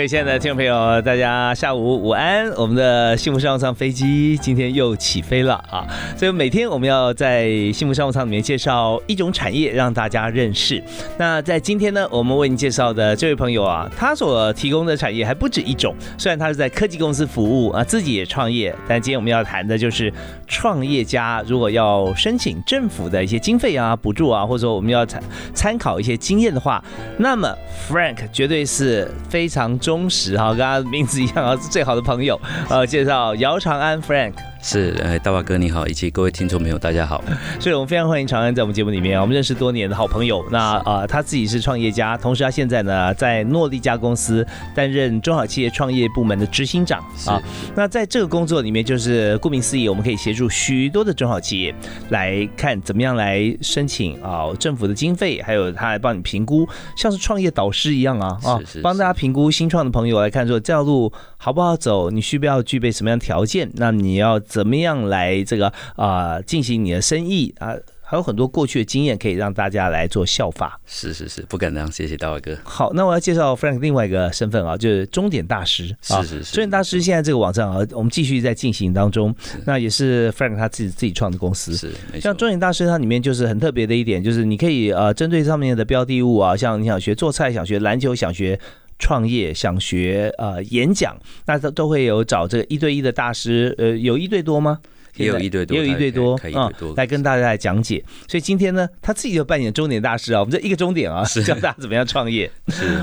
各位亲爱的听众朋友，大家下午午安！我们的幸福商务舱飞机今天又起飞了啊！所以每天我们要在幸福商务舱里面介绍一种产业，让大家认识。那在今天呢，我们为您介绍的这位朋友啊，他所提供的产业还不止一种。虽然他是在科技公司服务啊，自己也创业，但今天我们要谈的就是创业家如果要申请政府的一些经费啊、补助啊，或者说我们要参参考一些经验的话，那么 Frank 绝对是非常。忠实哈，跟他名字一样啊，是最好的朋友。呃，介绍姚长安 Frank。是，哎，大华哥你好，以及各位听众朋友大家好。所以我们非常欢迎长安在我们节目里面我们认识多年的好朋友。那啊，他自己是创业家，同时他现在呢在诺丽家公司担任中小企业创业部门的执行长啊。那在这个工作里面，就是顾名思义，我们可以协助许多的中小企业来看怎么样来申请啊政府的经费，还有他来帮你评估，像是创业导师一样啊啊，帮大家评估新创的朋友来看说这条路好不好走，你需不需要具备什么样条件，那你要。怎么样来这个啊进行你的生意啊？还有很多过去的经验可以让大家来做效法。是是是，不敢当，谢谢大伟哥。好，那我要介绍 Frank 另外一个身份啊，就是终点大师。是是是，终点大师现在这个网站啊，我们继续在进行当中。那也是 Frank 他自己自己创的公司。是，像终点大师它里面就是很特别的一点，就是你可以呃针对上面的标的物啊，像你想学做菜、想学篮球、想学。创业想学呃演讲，那都都会有找这个一对一的大师，呃，有一对多吗？也有一对多，也有一对多啊，来跟大家来讲解。所以今天呢，他自己就扮演终点大师啊，我们这一个终点啊，教大家怎么样创业。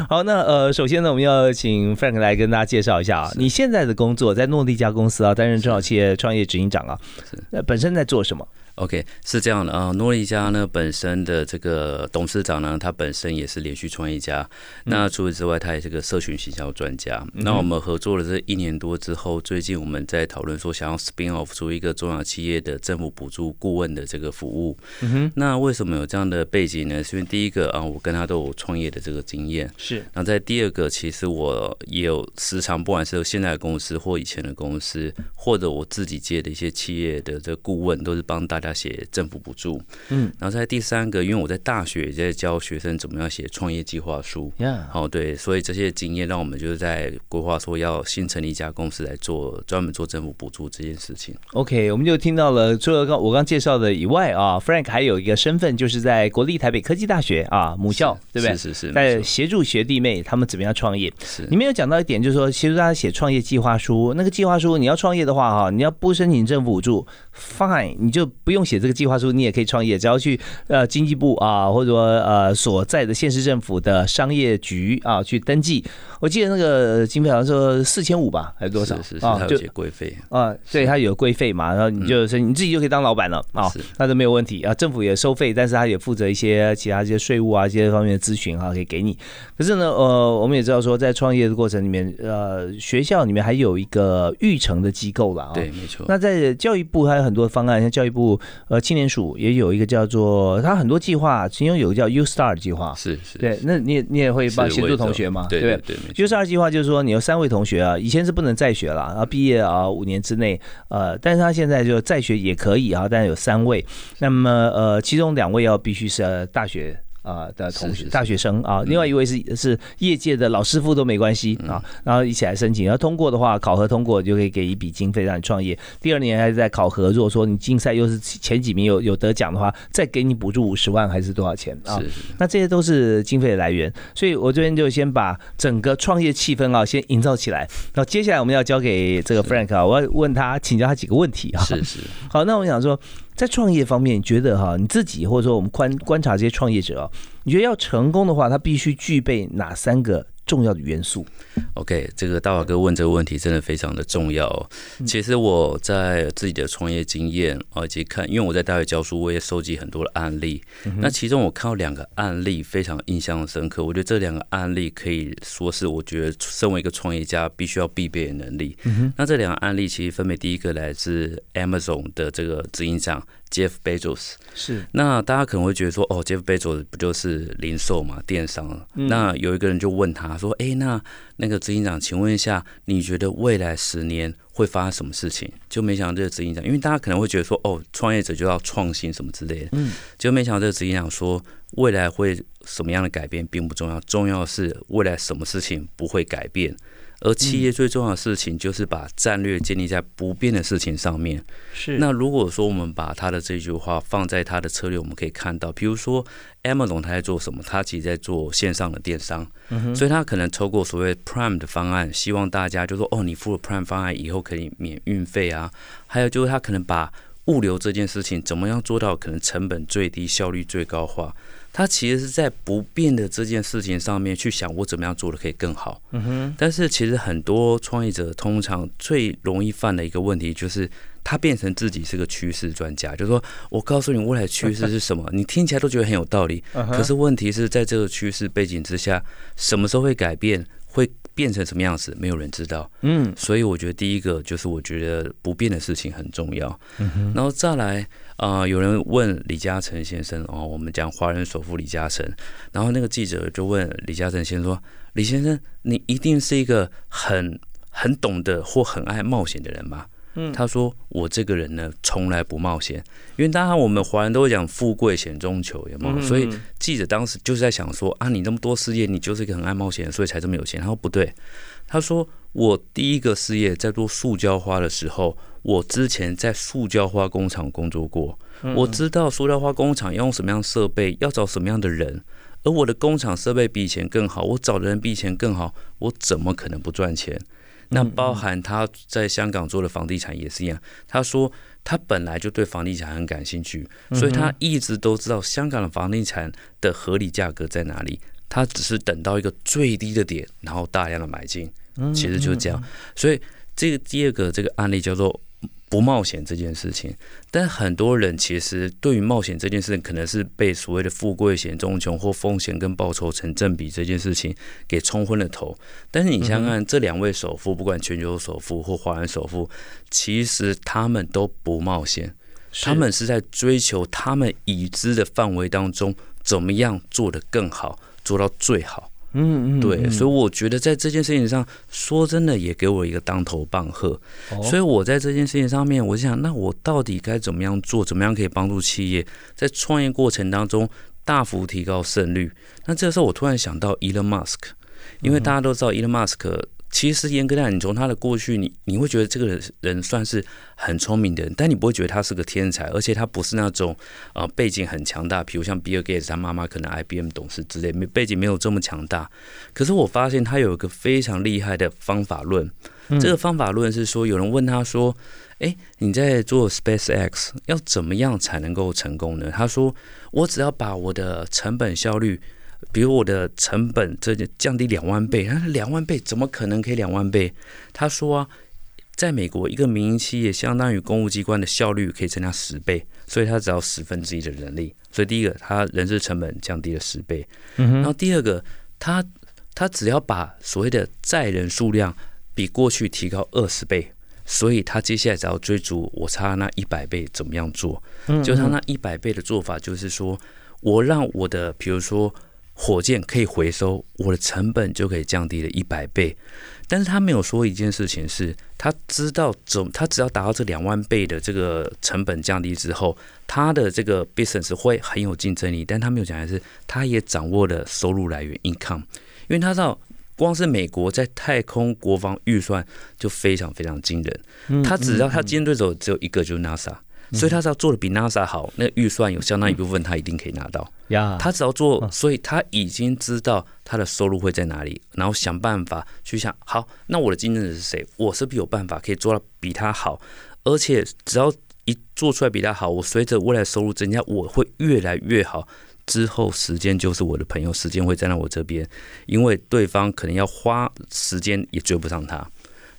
好，那呃，首先呢，我们要请 Frank 来跟大家介绍一下啊，你现在的工作在诺丽家公司啊，担任中小企业创业执行长啊，本身在做什么？OK，是这样的啊，诺丽家呢本身的这个董事长呢，他本身也是连续创业家。那除此之外，他也是个社群行销专家。那我们合作了这一年多之后，最近我们在讨论说，想要 spin off 出一个中小企业的政府补助顾问的这个服务。嗯那为什么有这样的背景呢？是因为第一个啊，我跟他都有创业的这个经验。是。那在第二个，其实我也有时常，不管是现在的公司或以前的公司，或者我自己接的一些企业的这个顾问，都是帮大家。要写政府补助，嗯，然后在第三个，因为我在大学也在教学生怎么样写创业计划书，好，对，所以这些经验让我们就是在规划说要新成立一家公司来做专门做政府补助这件事情。OK，我们就听到了除了刚我刚介绍的以外啊，Frank 还有一个身份就是在国立台北科技大学啊母校，对不对？是是是，在协助学弟妹他们怎么样创业。是，你们有讲到一点，就是说协助大家写创业计划书。那个计划书你要创业的话哈，你要不申请政府补助，Fine，你就不用。写这个计划书，你也可以创业，只要去呃经济部啊，或者说呃所在的县市政府的商业局啊去登记。我记得那个经费好像说四千五吧，还是多少啊？就规费啊，对，他有规费嘛，然后你就是你自己就可以当老板了啊，那都没有问题啊。政府也收费，但是他也负责一些其他一些税务啊这些方面的咨询啊，可以给你。可是呢，呃，我们也知道说，在创业的过程里面，呃，学校里面还有一个育成的机构了啊，对，没错。那在教育部还有很多方案，像教育部。呃，青年署也有一个叫做，他很多计划，其中有个叫 U Star 计划，是是，对，那你你也会帮协助同学吗？对对对，U Star 计划就是说，你有三位同学啊，以前是不能再学了，然后毕业啊五年之内，呃，但是他现在就再学也可以啊，但是有三位，那么呃，其中两位要必须是大学。啊的同学，大学生啊，另外一位是是业界的老师傅都没关系啊，然后一起来申请，然后通过的话，考核通过就可以给一笔经费让你创业。第二年还是在考核，如果说你竞赛又是前几名有有得奖的话，再给你补助五十万还是多少钱啊？那这些都是经费的来源，所以我这边就先把整个创业气氛啊先营造起来。那接下来我们要交给这个 Frank 啊，我要问他请教他几个问题啊。是是，好，那我想说。在创业方面，你觉得哈你自己或者说我们观观察这些创业者啊，你觉得要成功的话，他必须具备哪三个重要的元素。OK，这个大华哥问这个问题真的非常的重要。其实我在自己的创业经验啊，以及看，因为我在大学教书，我也收集很多的案例。那其中我看到两个案例非常印象深刻，我觉得这两个案例可以说是我觉得身为一个创业家必须要必备的能力。那这两个案例其实分别第一个来自 Amazon 的这个执行长。Jeff Bezos 是，那大家可能会觉得说，哦，Jeff Bezos 不就是零售嘛，电商？那有一个人就问他说，哎，那那个执行长，请问一下，你觉得未来十年会发生什么事情？就没想到这个执行长，因为大家可能会觉得说，哦，创业者就要创新什么之类的，嗯，就没想到这个执行长说，未来会什么样的改变并不重要，重要是未来什么事情不会改变。而企业最重要的事情就是把战略建立在不变的事情上面。是。那如果说我们把他的这句话放在他的策略，我们可以看到，比如说 Amazon 他在做什么？他其实在做线上的电商。嗯所以他可能透过所谓 Prime 的方案，希望大家就说哦，你付了 Prime 方案以后可以免运费啊。还有就是他可能把物流这件事情怎么样做到可能成本最低、效率最高化。他其实是在不变的这件事情上面去想，我怎么样做的可以更好。嗯哼。但是其实很多创业者通常最容易犯的一个问题，就是他变成自己是个趋势专家，就是说我告诉你未来趋势是什么，你听起来都觉得很有道理。可是问题是在这个趋势背景之下，什么时候会改变？会变成什么样子？没有人知道。嗯，所以我觉得第一个就是我觉得不变的事情很重要。嗯然后再来啊，有人问李嘉诚先生哦，我们讲华人首富李嘉诚，然后那个记者就问李嘉诚先生说：“李先生，你一定是一个很 很懂得或很爱冒险的人吧？”他说：“我这个人呢，从来不冒险，因为当然我们华人都会讲富贵险中求，有有？所以记者当时就是在想说啊，你那么多事业，你就是一个很爱冒险，所以才这么有钱。他说不对，他说我第一个事业在做塑胶花的时候，我之前在塑胶花工厂工作过，我知道塑胶花工厂要用什么样设备，要找什么样的人，而我的工厂设备比以前更好，我找的人比以前更好，我怎么可能不赚钱？”那包含他在香港做的房地产也是一样。他说他本来就对房地产很感兴趣，所以他一直都知道香港的房地产的合理价格在哪里。他只是等到一个最低的点，然后大量的买进，其实就是这样。所以这个第二个这个案例叫做。不冒险这件事情，但很多人其实对于冒险这件事情，可能是被所谓的富贵险中穷或风险跟报酬成正比这件事情给冲昏了头。但是你想想看，这两位首富，不管全球首富或华人首富，其实他们都不冒险，他们是在追求他们已知的范围当中，怎么样做得更好，做到最好。嗯嗯，对，所以我觉得在这件事情上，说真的也给我一个当头棒喝。所以我在这件事情上面，我想，那我到底该怎么样做？怎么样可以帮助企业在创业过程当中大幅提高胜率？那这个时候，我突然想到 Elon Musk，因为大家都知道 Elon Musk。其实严格来讲，你从他的过去，你你会觉得这个人算是很聪明的人，但你不会觉得他是个天才，而且他不是那种呃背景很强大，比如像比尔盖茨他妈妈可能 IBM 董事之类，没背景没有这么强大。可是我发现他有一个非常厉害的方法论，这个方法论是说，有人问他说：“哎，你在做 SpaceX 要怎么样才能够成功呢？”他说：“我只要把我的成本效率。”比如我的成本这就降低两万倍，他说两万倍怎么可能可以两万倍？他说啊，在美国一个民营企业相当于公务机关的效率可以增加十倍，所以他只要十分之一的人力。所以第一个，他人事成本降低了十倍。然后第二个，他他只要把所谓的载人数量比过去提高二十倍，所以他接下来只要追逐我差那一百倍怎么样做？就他那一百倍的做法，就是说我让我的比如说。火箭可以回收，我的成本就可以降低了一百倍。但是他没有说一件事情，是他知道怎，他只要达到这两万倍的这个成本降低之后，他的这个 business 会很有竞争力。但他没有讲的是，他也掌握了收入来源 income，因为他知道光是美国在太空国防预算就非常非常惊人。他只要他竞争对手只有一个，就是 NASA。所以他只要做的比 NASA 好，那预算有相当一部分他一定可以拿到。呀，他只要做，所以他已经知道他的收入会在哪里，然后想办法去想，好，那我的竞争者是谁？我是不是有办法可以做到比他好？而且只要一做出来比他好，我随着未来收入增加，我会越来越好。之后时间就是我的朋友，时间会站在我这边，因为对方可能要花时间也追不上他。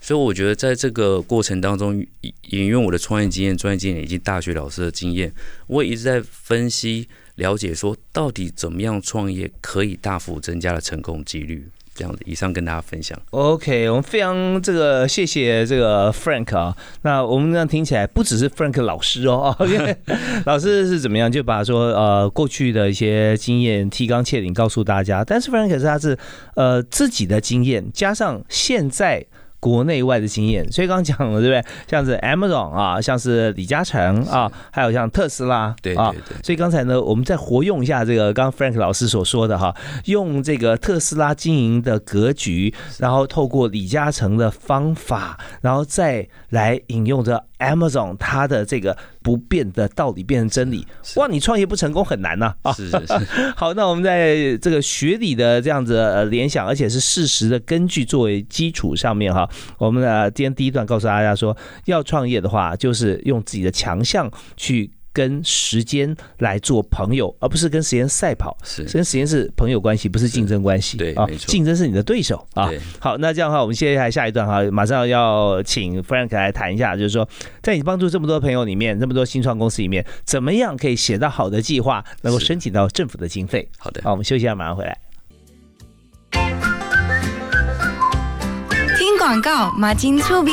所以我觉得在这个过程当中，引用我的创业经验、专业经验以及大学老师的经验，我也一直在分析、了解，说到底怎么样创业可以大幅增加了成功几率。这样子，以上跟大家分享。OK，我们非常这个谢谢这个 Frank 啊。那我们这样听起来，不只是 Frank 老师哦，老师是怎么样就把说呃过去的一些经验提纲挈领告诉大家，但是 Frank 是他是呃自己的经验加上现在。国内外的经验，所以刚刚讲了，对不对？像是 Amazon 啊，像是李嘉诚啊，还有像特斯拉，对啊。所以刚才呢，我们再活用一下这个刚刚 Frank 老师所说的哈，用这个特斯拉经营的格局，然后透过李嘉诚的方法，然后再来引用着 Amazon 它的这个。不变的道理变成真理，哇！你创业不成功很难呐啊！是是是。好，那我们在这个学理的这样子呃联想，而且是事实的根据作为基础上面哈，我们呃今天第一段告诉大家说，要创业的话，就是用自己的强项去。跟时间来做朋友，而不是跟时间赛跑。是跟时间是朋友关系，不是竞争关系。对，没错，竞争是你的对手啊。好，那这样的话，我们接下来下一段哈，马上要请 Frank 来谈一下，就是说，在你帮助这么多朋友里面，这么多新创公司里面，怎么样可以写到好的计划，能够申请到政府的经费？好的，好，我们休息一下，马上回来。听广告，马金粗逼。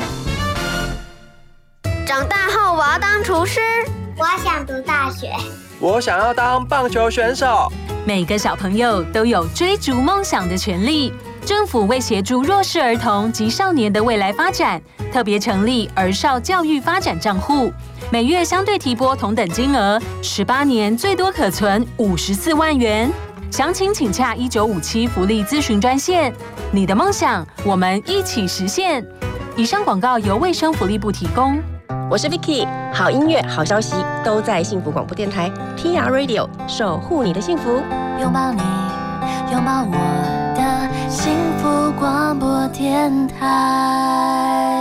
长大后我要当厨师，我想读大学，我想要当棒球选手。每个小朋友都有追逐梦想的权利。政府为协助弱势儿童及少年的未来发展，特别成立儿少教育发展账户，每月相对提拨同等金额，十八年最多可存五十四万元。详情请洽一九五七福利咨询专线。你的梦想，我们一起实现。以上广告由卫生福利部提供。我是 Vicky，好音乐、好消息都在幸福广播电台 TR Radio，守护你的幸福，拥抱你，拥抱我的幸福广播电台。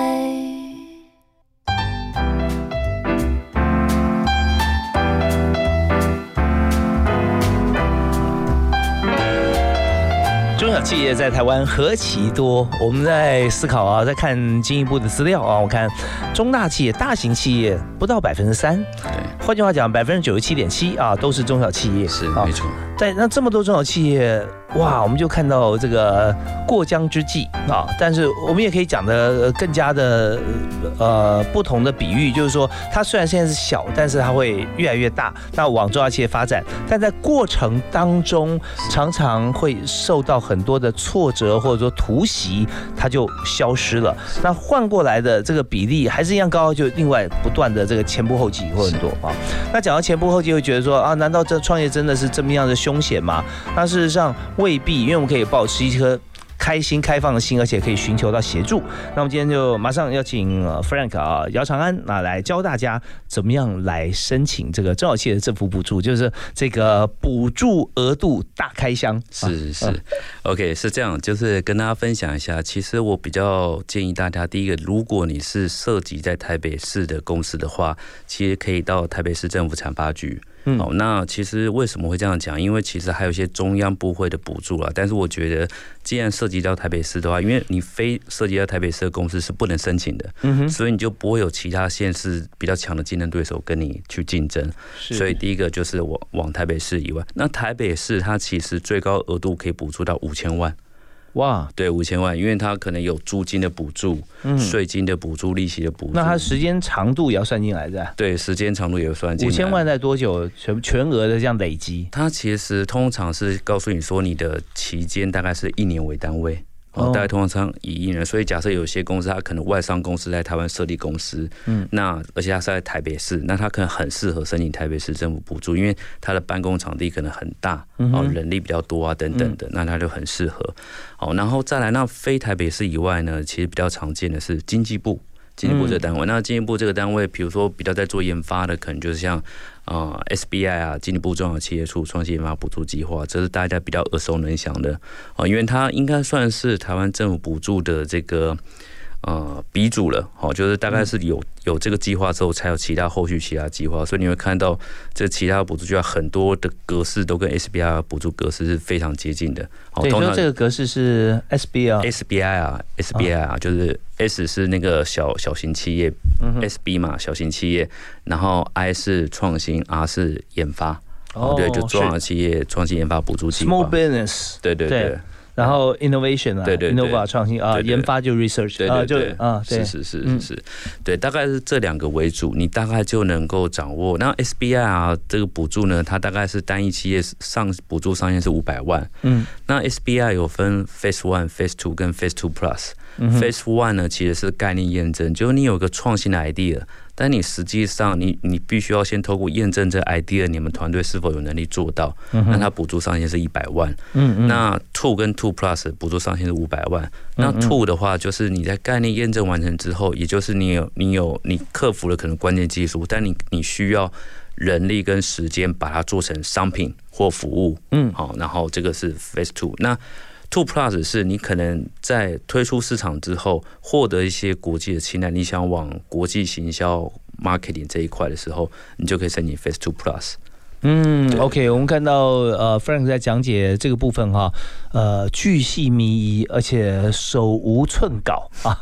企业在台湾何其多，我们在思考啊，在看进一步的资料啊，我看中大企业、大型企业不到百分之三，对，换句话讲，百分之九十七点七啊，都是中小企业，是没错。在那这么多中小企业。哇，我们就看到这个过江之鲫啊！但是我们也可以讲的更加的呃不同的比喻，就是说它虽然现在是小，但是它会越来越大，那往中小企业发展，但在过程当中常常会受到很多的挫折或者说突袭，它就消失了。那换过来的这个比例还是一样高，就另外不断的这个前仆后继会很多啊。那讲到前仆后继，会觉得说啊，难道这创业真的是这么样的凶险吗？那事实上。未必，因为我们可以保持一颗开心、开放的心，而且可以寻求到协助。那我们今天就马上要请 Frank 啊，姚长安啊来教大家怎么样来申请这个中小企业的政府补助，就是这个补助额度大开箱。是是，OK，是这样，就是跟大家分享一下。其实我比较建议大家，第一个，如果你是涉及在台北市的公司的话，其实可以到台北市政府产发局。哦，那其实为什么会这样讲？因为其实还有一些中央部会的补助啊。但是我觉得，既然涉及到台北市的话，因为你非涉及到台北市的公司是不能申请的，嗯哼，所以你就不会有其他县市比较强的竞争对手跟你去竞争。所以第一个就是往往台北市以外，那台北市它其实最高额度可以补助到五千万。哇，对，五千万，因为它可能有租金的补助、税金的补助、利息的补助。那它时间长度也要算进来的。对，时间长度也要算进来。五千万在多久全全额的这样累积？它其实通常是告诉你说，你的期间大概是一年为单位。哦，大概通常一亿人。所以假设有些公司，它可能外商公司在台湾设立公司，嗯，那而且它是在台北市，那它可能很适合申请台北市政府补助，因为它的办公场地可能很大，哦，人力比较多啊，等等的，那它就很适合。好，然后再来，那非台北市以外呢，其实比较常见的是经济部。经济部这个单位，那经济部这个单位，比如说比较在做研发的，可能就是像啊 SBI 啊，进一步中小企业处创新研发补助计划，这是大家比较耳熟能详的啊，因为它应该算是台湾政府补助的这个。呃，鼻祖了，好，就是大概是有有这个计划之后，才有其他后续其他计划，所以你会看到这其他补助计划很多的格式都跟 SBR 补助格式是非常接近的。对，说这个格式是 SBR，SBI 啊，SBI 啊，就是 S 是那个小小型企业嗯，SB 嘛，小型企业，然后 I 是创新，R 是研发，哦，对，就中小企业创新研发补助计划，Small Business，对对。对。然后 innovation 啊，对对，innova 创新啊，研发就 research 啊，就啊，是是是是是，对，大概是这两个为主，你大概就能够掌握。那 SBI 啊，这个补助呢，它大概是单一企业上补助上限是五百万。嗯，那 SBI 有分 Phase One、Phase Two 跟 Phase Two Plus。Phase One 呢，其实是概念验证，就是你有个创新的 idea。但你实际上，你你必须要先透过验证这 idea，你们团队是否有能力做到。那它补助上限是一百万。嗯嗯。那 Two 跟 Two Plus 补助上限是五百万。那 Two 的话，就是你在概念验证完成之后，也就是你有你有你克服了可能关键技术，但你你需要人力跟时间把它做成商品或服务。嗯。好，然后这个是 Phase Two。那 Two Plus 是你可能在推出市场之后，获得一些国际的青睐，你想往国际行销 marketing 这一块的时候，你就可以申请 Face Two Plus。嗯，OK，我们看到呃，Frank 在讲解这个部分哈，呃，巨细靡遗，而且手无寸稿。啊，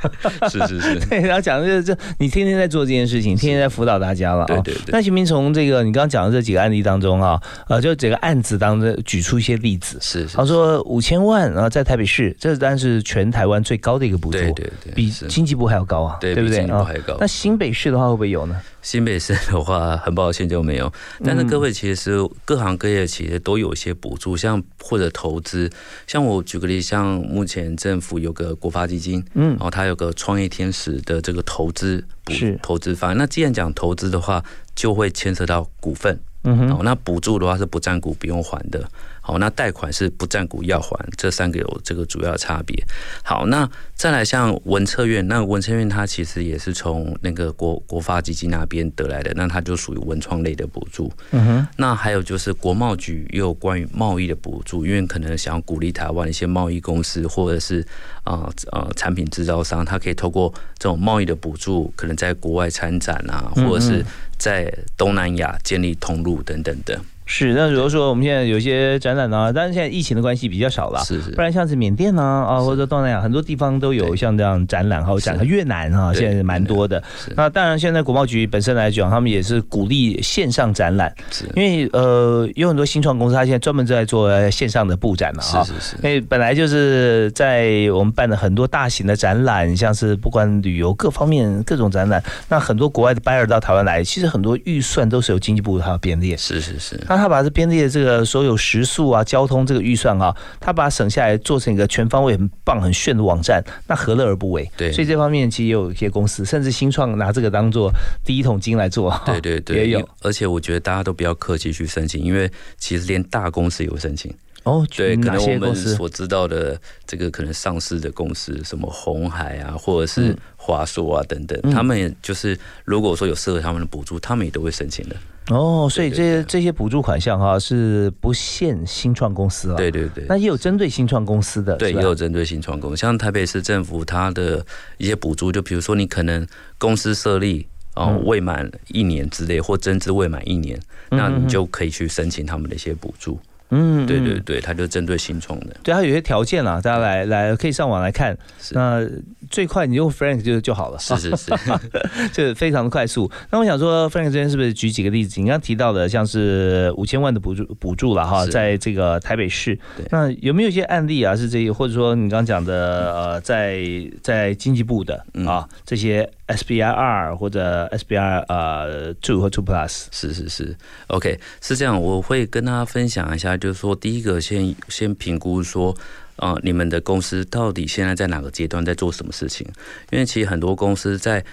是是是，对，然后讲的这这，你天天在做这件事情，天天在辅导大家了啊，对对对。那行明从这个你刚刚讲的这几个案例当中啊，呃，就这个案子当中举出一些例子，是，他说五千万啊，在台北市，这当然是全台湾最高的一个补助，对对对，比经济部还要高啊，对不对？啊？那新北市的话会不会有呢？新北市的话，很抱歉就没有。但是各位其实各行各业其实都有一些补助，像或者投资。像我举个例，像目前政府有个国发基金，嗯，然后它有个创业天使的这个投资补投资方案。那既然讲投资的话，就会牵涉到股份，嗯哼，那补助的话是不占股不用还的。好，那贷款是不占股要还，这三个有这个主要差别。好，那再来像文策院，那文策院它其实也是从那个国国发基金那边得来的，那它就属于文创类的补助。嗯哼。那还有就是国贸局也有关于贸易的补助，因为可能想要鼓励台湾一些贸易公司或者是啊呃产品制造商，它可以透过这种贸易的补助，可能在国外参展啊，或者是在东南亚建立通路等等的。是，那如果说我们现在有一些展览呢，但是现在疫情的关系比较少了，是是，不然像是缅甸呢啊，或者东南亚很多地方都有像这样展览，还有展越南啊，现在蛮多的。那当然，现在国贸局本身来讲，他们也是鼓励线上展览，因为呃，有很多新创公司，他现在专门在做线上的布展嘛，是是是。因为本来就是在我们办的很多大型的展览，像是不管旅游各方面各种展览，那很多国外的 buyer 到台湾来，其实很多预算都是由经济部它编列，是是是。他把这编列的这个所有食宿啊、交通这个预算啊，他把它省下来做成一个全方位很棒、很炫的网站，那何乐而不为？对，所以这方面其实也有一些公司，甚至新创拿这个当做第一桶金来做。对对对，也有。而且我觉得大家都不要客气去申请，因为其实连大公司也有申请。哦，对，可能我们司所知道的这个可能上市的公司，什么红海啊，或者是华硕啊等等，他们就是如果说有适合他们的补助，他们也都会申请的。哦，所以这些这些补助款项哈是不限新创公司啊，对对对，那也有针对新创公司的，对，也有针对新创公司，像台北市政府它的一些补助，就比如说你可能公司设立哦未满一年之类，或增资未满一年，那你就可以去申请他们的一些补助。嗯，对对对，它就针对新创的，对它有些条件啦，大家来来可以上网来看。那最快你用 Frank 就就好了，是是是，就非常的快速。那我想说，Frank 这边是不是举几个例子？你刚刚提到的像是五千万的补助补助了哈，在这个台北市，那有没有一些案例啊？是这，或者说你刚刚讲的呃，在在经济部的啊这些。SBI 二或者 SBI 呃 Two 和 Two Plus 是是是，OK 是这样，我会跟大家分享一下，就是说第一个先先评估说，啊，你们的公司到底现在在哪个阶段，在做什么事情？因为其实很多公司在。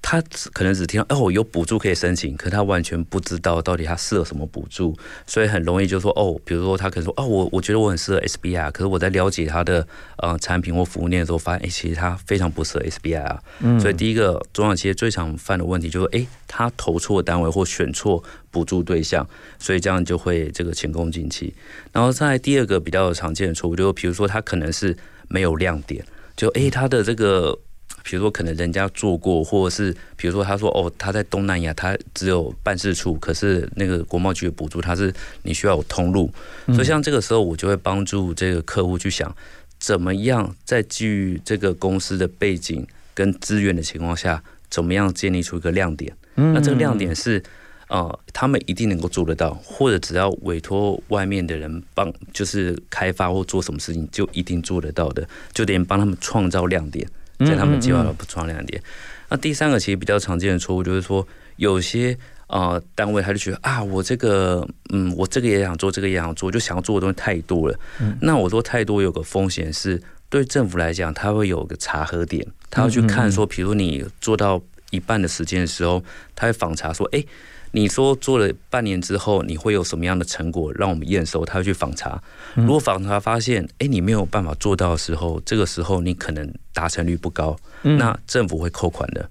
他可能只听到哦有补助可以申请，可他完全不知道到底他适合什么补助，所以很容易就说哦，比如说他可能说哦我我觉得我很适合 SBI，可是我在了解他的呃产品或服务链的时候，发现哎其实他非常不适合 SBI 啊。嗯。所以第一个中小企业最常犯的问题就是哎他投错单位或选错补助对象，所以这样就会这个前功尽弃。然后在第二个比较常见的错误，就比如说他可能是没有亮点，就哎他的这个。比如说，可能人家做过，或者是比如说，他说哦，他在东南亚，他只有办事处，可是那个国贸局的补助，他是你需要有通路。所以像这个时候，我就会帮助这个客户去想，怎么样在基于这个公司的背景跟资源的情况下，怎么样建立出一个亮点。那这个亮点是，呃，他们一定能够做得到，或者只要委托外面的人帮，就是开发或做什么事情，就一定做得到的，就得帮他们创造亮点。在他们计划的不创亮点。那第三个其实比较常见的错误就是说，有些呃单位他就觉得啊，我这个嗯，我这个也想做，这个也想做，就想要做的东西太多了。那我说太多有个风险是，对政府来讲，他会有个查核点，他要去看说，比如你做到一半的时间的时候，他会访查说，哎。你说做了半年之后，你会有什么样的成果让我们验收？他会去访查，如果访查发现，哎，你没有办法做到的时候，这个时候你可能达成率不高，那政府会扣款的，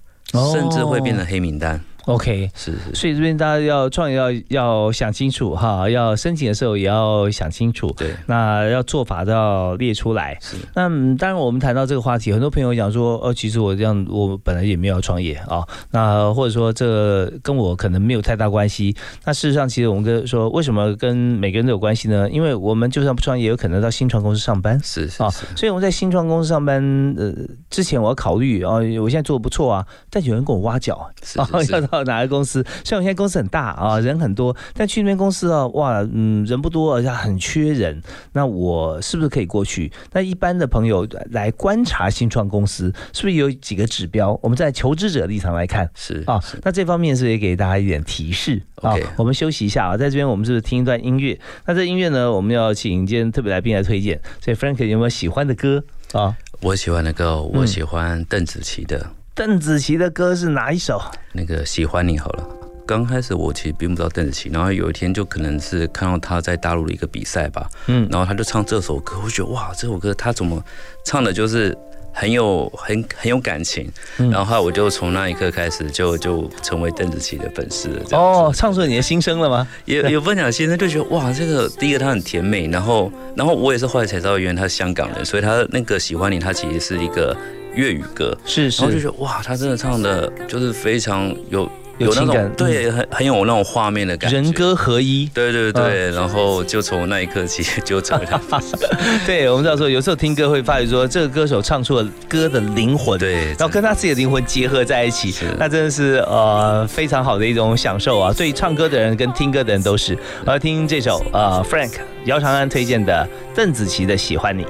甚至会变成黑名单。OK，是是，所以这边大家要创业要要想清楚哈，要申请的时候也要想清楚。对，那要做法都要列出来。是，那当然我们谈到这个话题，很多朋友讲说，哦，其实我这样我本来也没有创业啊，那或者说这跟我可能没有太大关系。那事实上，其实我们跟说为什么跟每个人都有关系呢？因为我们就算不创业，有可能到新创公司上班。是是啊，所以我们在新创公司上班呃之前，我要考虑啊，我现在做的不错啊，但有人跟我挖角啊，要到。哪个公司？虽然我现在公司很大啊，人很多，但去那边公司啊，哇，嗯，人不多，而且很缺人。那我是不是可以过去？那一般的朋友来观察新创公司，是不是有几个指标？我们在求职者立场来看，是啊。那这方面是也给大家一点提示啊。我们休息一下啊，在这边我们是不是听一段音乐？那这音乐呢，我们要请今天特别来宾来推荐。所以 Frank 有没有喜欢的歌啊？我喜欢的歌，我喜欢邓紫棋的。邓紫棋的歌是哪一首？那个喜欢你好了。刚开始我其实并不知道邓紫棋，然后有一天就可能是看到她在大陆的一个比赛吧，嗯，然后她就唱这首歌，我觉得哇，这首歌她怎么唱的，就是很有很很有感情。然后后来我就从那一刻开始就就成为邓紫棋的粉丝了。哦，唱出你的心声了吗？也有分享心声，就觉得哇，这个第一个她很甜美，然后然后我也是后来才知道，原来她是香港人，所以她那个喜欢你，她其实是一个。粤语歌。是，然后就觉得哇，他真的唱的就是非常有有那种对，很很有那种画面的感觉，人歌合一，对对对，然后就从那一刻起就成为他。对，我们知道说有时候听歌会发觉说这个歌手唱出了歌的灵魂，对，然后跟他自己的灵魂结合在一起，那真的是呃非常好的一种享受啊！对唱歌的人跟听歌的人都是。我要听这首呃 Frank 姚长安推荐的邓紫棋的《喜欢你》。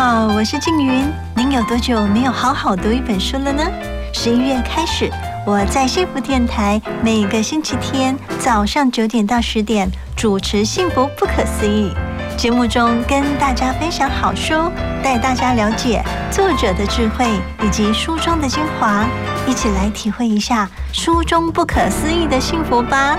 好，我是静云。您有多久没有好好读一本书了呢？十一月开始，我在幸福电台每个星期天早上九点到十点主持《幸福不可思议》节目中，跟大家分享好书，带大家了解作者的智慧以及书中的精华，一起来体会一下书中不可思议的幸福吧。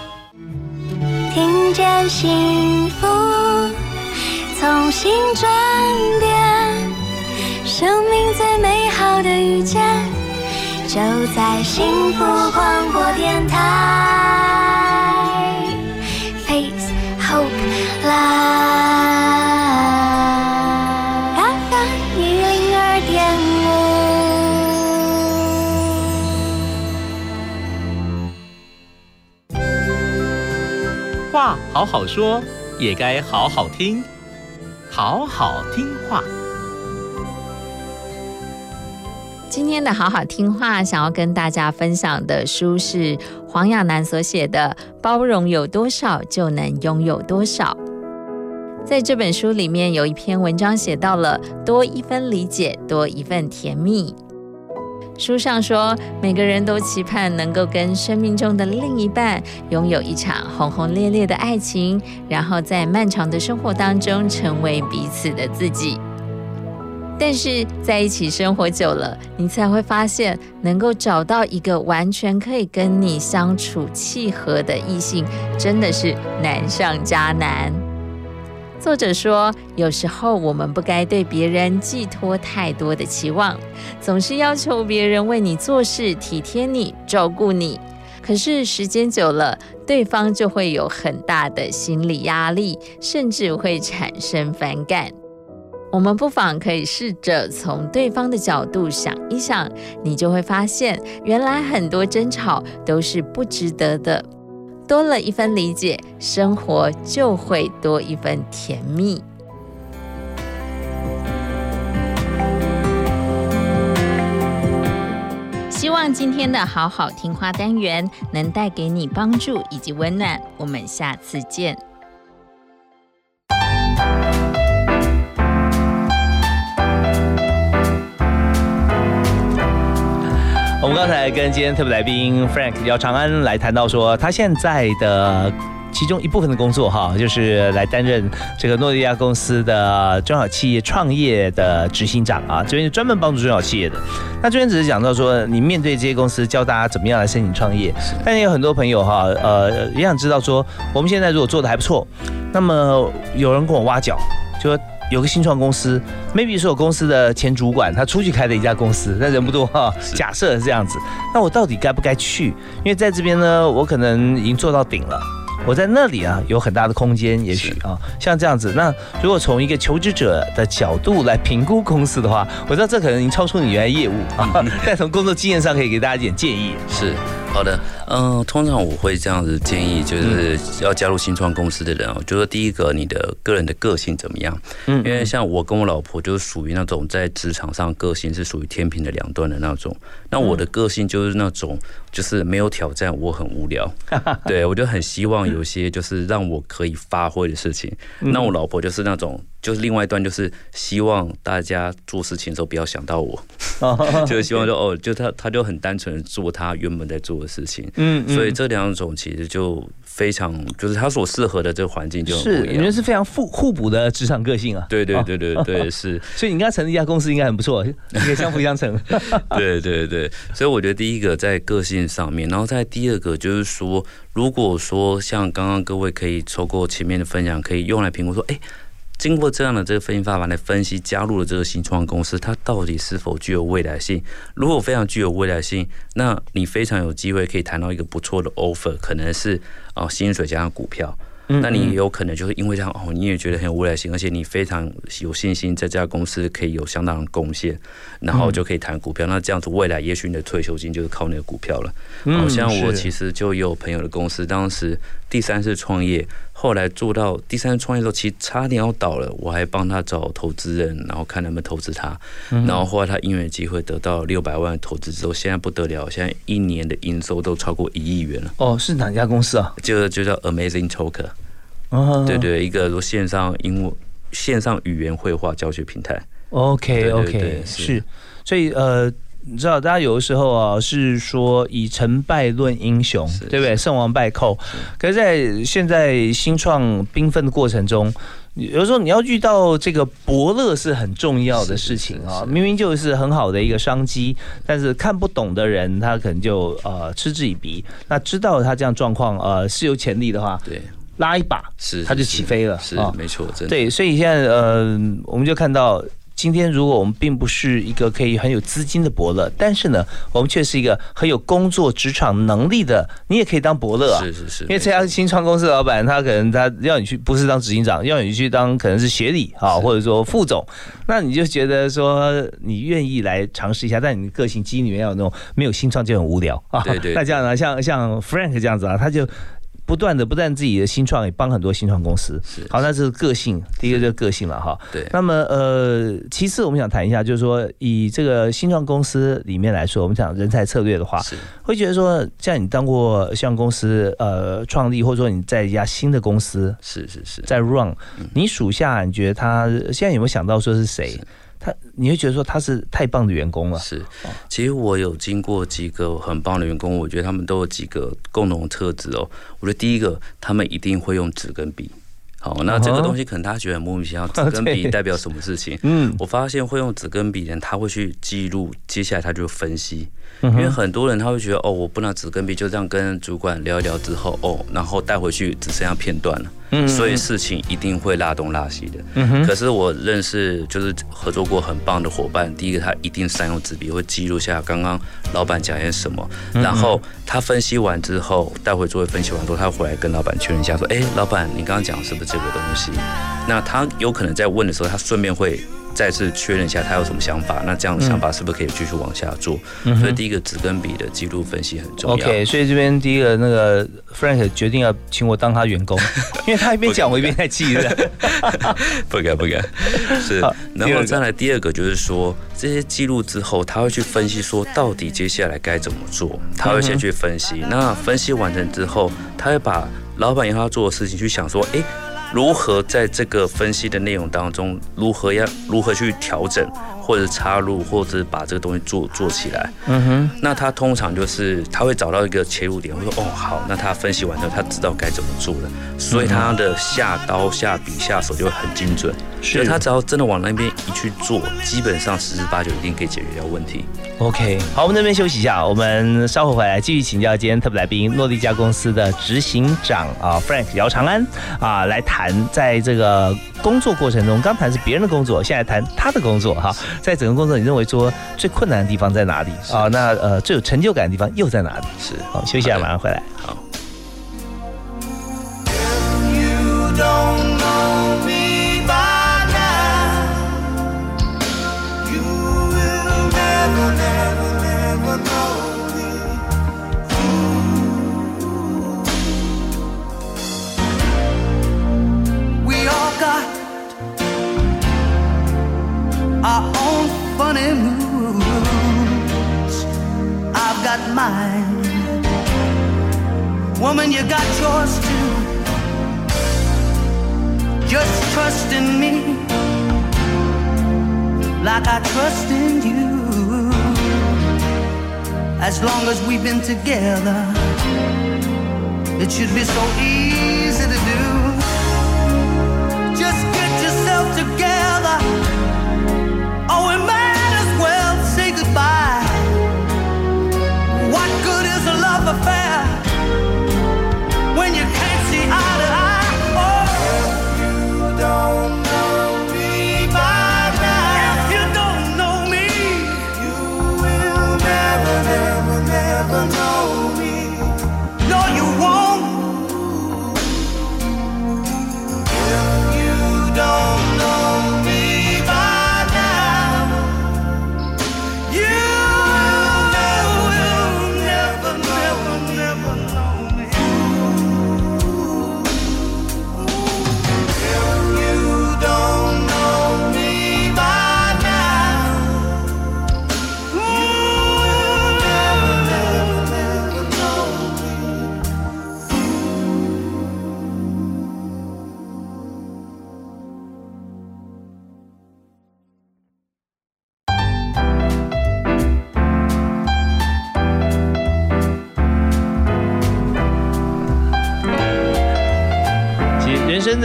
听见幸福，从新转变，生命最美好的遇见，就在幸福广播电台。Face Hope Live。好好说，也该好好听，好好听话。今天的好好听话，想要跟大家分享的书是黄亚楠所写的《包容有多少，就能拥有多少》。在这本书里面，有一篇文章写到了“多一分理解，多一份甜蜜”。书上说，每个人都期盼能够跟生命中的另一半拥有一场轰轰烈烈的爱情，然后在漫长的生活当中成为彼此的自己。但是在一起生活久了，你才会发现，能够找到一个完全可以跟你相处契合的异性，真的是难上加难。作者说，有时候我们不该对别人寄托太多的期望，总是要求别人为你做事、体贴你、照顾你。可是时间久了，对方就会有很大的心理压力，甚至会产生反感。我们不妨可以试着从对方的角度想一想，你就会发现，原来很多争吵都是不值得的。多了一份理解，生活就会多一份甜蜜。希望今天的好好听话单元能带给你帮助以及温暖。我们下次见。我们刚才跟今天特别来宾 Frank 姚长安来谈到说，他现在的其中一部分的工作哈，就是来担任这个诺基亚公司的中小企业创业的执行长啊，这边是专门帮助中小企业的。那这边只是讲到说，你面对这些公司，教大家怎么样来申请创业。但也有很多朋友哈，呃，也想知道说，我们现在如果做的还不错，那么有人跟我挖角，就说。有个新创公司，maybe 是我公司的前主管，他出去开的一家公司，但人不多哈。假设是这样子，那我到底该不该去？因为在这边呢，我可能已经做到顶了。我在那里啊，有很大的空间，也许啊，像这样子。那如果从一个求职者的角度来评估公司的话，我知道这可能已经超出你原来业务啊。但从工作经验上，可以给大家一点建议。是。好的，嗯，通常我会这样子建议，就是要加入新创公司的人哦，就说第一个，你的个人的个性怎么样？嗯，因为像我跟我老婆就是属于那种在职场上个性是属于天平的两端的那种，那我的个性就是那种就是没有挑战，我很无聊，对我就很希望有些就是让我可以发挥的事情。那我老婆就是那种。就是另外一段，就是希望大家做事情的时候不要想到我，就是希望说哦，就他他就很单纯的做他原本在做的事情，嗯，所以这两种其实就非常，就是他所适合的这个环境就很不一样，你们是非常互互补的职场个性啊，对对对对对是，所以你跟他成立一家公司应该很不错，可以相辅相成，对对对，所以我觉得第一个在个性上面，然后在第二个就是说，如果说像刚刚各位可以透过前面的分享，可以用来评估说，哎。经过这样的这个分析方法来分析，加入了这个新创公司，它到底是否具有未来性？如果非常具有未来性，那你非常有机会可以谈到一个不错的 offer，可能是哦薪水加上股票。那你也有可能就是因为这样哦，你也觉得很有未来性，而且你非常有信心在这家公司可以有相当的贡献，然后就可以谈股票。那这样子未来也许你的退休金就是靠那个股票了。好像我其实就有朋友的公司，当时第三次创业，后来做到第三次创业的时候，其实差点要倒了，我还帮他找投资人，然后看能不能投资他。然后后来他因缘机会得到六百万的投资之后，现在不得了，现在一年的营收都超过一亿元了。哦，是哪家公司啊？就就叫 Amazing Talker。对对，一个说线上英文、线上语言绘画教学平台。OK OK，是，所以呃，你知道，大家有的时候啊，是说以成败论英雄，对不对？胜王败寇。可是，在现在新创缤纷的过程中，有时候你要遇到这个伯乐是很重要的事情啊。明明就是很好的一个商机，但是看不懂的人，他可能就呃嗤之以鼻。那知道他这样状况呃是有潜力的话，对。拉一把，是他就起飞了，是没错，真的。对，所以现在呃，我们就看到，今天如果我们并不是一个可以很有资金的伯乐，但是呢，我们却是一个很有工作职场能力的，你也可以当伯乐啊。是是是。因为这家新创公司的老板，他可能他要你去，不是当执行长，要你去当可能是协理啊，或者说副总，那你就觉得说你愿意来尝试一下，但你个性基因里面要有那种没有新创就很无聊啊。对对。那这样呢，像像 Frank 这样子啊，他就。不断的不但自己的新创，也帮很多新创公司。是好，那是个性，第一个就是个性了哈。对。那么呃，其次我们想谈一下，就是说以这个新创公司里面来说，我们讲人才策略的话，会觉得说，像你当过像公司呃创立，或者说你在一家新的公司，是是是，在 run，你属下你觉得他现在有没有想到说是谁？他你会觉得说他是太棒的员工了。是，其实我有经过几个很棒的员工，我觉得他们都有几个共同的特质哦。我觉得第一个，他们一定会用纸跟笔。好，那这个东西可能大家觉得很莫名其妙，纸跟笔 代表什么事情？嗯，我发现会用纸跟笔的人，他会去记录，接下来他就分析。因为很多人他会觉得，哦，我不能只跟笔，就这样跟主管聊一聊之后，哦，然后带回去只剩下片段了。嗯，所以事情一定会拉东拉西的。嗯哼。可是我认识就是合作过很棒的伙伴，第一个他一定善用纸笔，会记录下刚刚老板讲些什么，然后他分析完之后带回座位分析完之后，他回来跟老板确认一下，说，哎，老板，你刚刚讲是不是这个东西？那他有可能在问的时候，他顺便会。再次确认一下他有什么想法，那这样的想法是不是可以继续往下做？所以第一个纸跟笔的记录分析很重要。OK，所以这边第一个那个 Frank 决定要请我当他员工，因为他一边讲我一边在记的。不敢不敢。是，然后再来第二个就是说，这些记录之后，他会去分析说到底接下来该怎么做，他会先去分析。那分析完成之后，他会把老板要他做的事情去想说，哎。如何在这个分析的内容当中，如何要如何去调整，或者插入，或者把这个东西做做起来？嗯哼。那他通常就是他会找到一个切入点，会说：“哦，好。”那他分析完之后，他知道该怎么做了，所以他的下刀、下笔、下手就会很精准。是他只要真的往那边一去做，基本上十之八九一定可以解决掉问题。OK，好，我们这边休息一下，我们稍后回来继续请教今天特别来宾诺丽家公司的执行长啊，Frank 姚长安啊，来谈在这个工作过程中，刚谈是别人的工作，现在谈他的工作哈，在整个工作你认为说最困难的地方在哪里啊？那呃最有成就感的地方又在哪里？是，好，休息一下，马上回来。好。Woman, you got yours too. Just trust in me like I trust in you. As long as we've been together, it should be so easy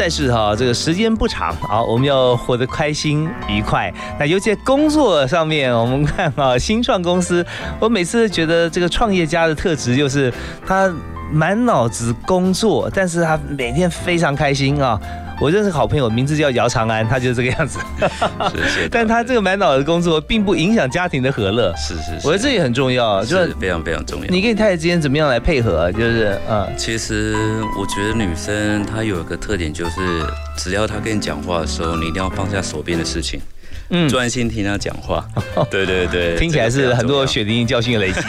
但是哈，这个时间不长啊，我们要活得开心愉快。那尤其工作上面，我们看啊，新创公司，我每次觉得这个创业家的特质就是他满脑子工作，但是他每天非常开心啊。我认识好朋友，名字叫姚长安，他就是这个样子。但他这个满脑子工作，并不影响家庭的和乐。是是，我觉得这也很重要，就是非常非常重要。你跟你太太之间怎么样来配合？就是嗯，其实我觉得女生她有一个特点，就是只要她跟你讲话的时候，你一定要放下手边的事情。嗯，专心听他讲话。对对对，听起来是很多血淋淋教训的累积。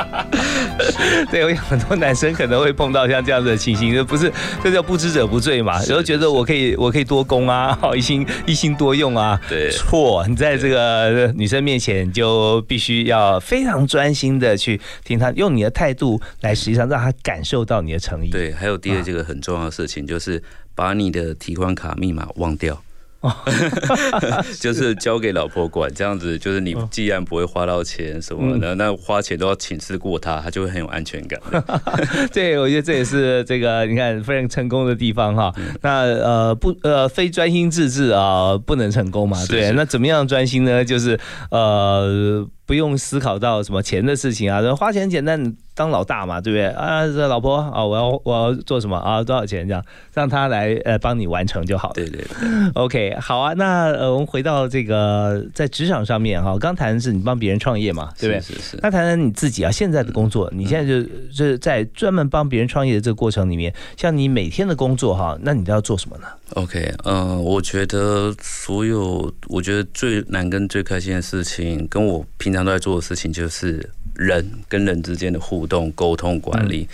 对，我有很多男生可能会碰到像这样子的情形，就不是这叫不知者不罪嘛？然后觉得我可以，我可以多攻啊，好 一心一心多用啊。对，错，你在这个女生面前就必须要非常专心的去听她，用你的态度来实际上让她感受到你的诚意。对，还有第二这个很重要的事情，就是把你的提款卡密码忘掉。哦，就是交给老婆管，这样子就是你既然不会花到钱什么的，那花钱都要请示过他，他就会很有安全感。对，我觉得这也是这个你看非常成功的地方哈。那呃不呃非专心致志啊不能成功嘛？对，那怎么样专心呢？就是呃。不用思考到什么钱的事情啊，花钱简单，当老大嘛，对不对啊？这老婆啊，我要我要做什么啊？多少钱这样，让他来呃帮你完成就好了。对对，OK，好啊。那呃，我们回到这个在职场上面哈，刚谈的是你帮别人创业嘛，对不对？是是。那谈谈你自己啊，现在的工作，你现在就就是在专门帮别人创业的这个过程里面，像你每天的工作哈，那你都要做什么呢？OK，嗯，我觉得所有我觉得最难跟最开心的事情，跟我平常。都在做的事情就是人跟人之间的互动、沟通、管理。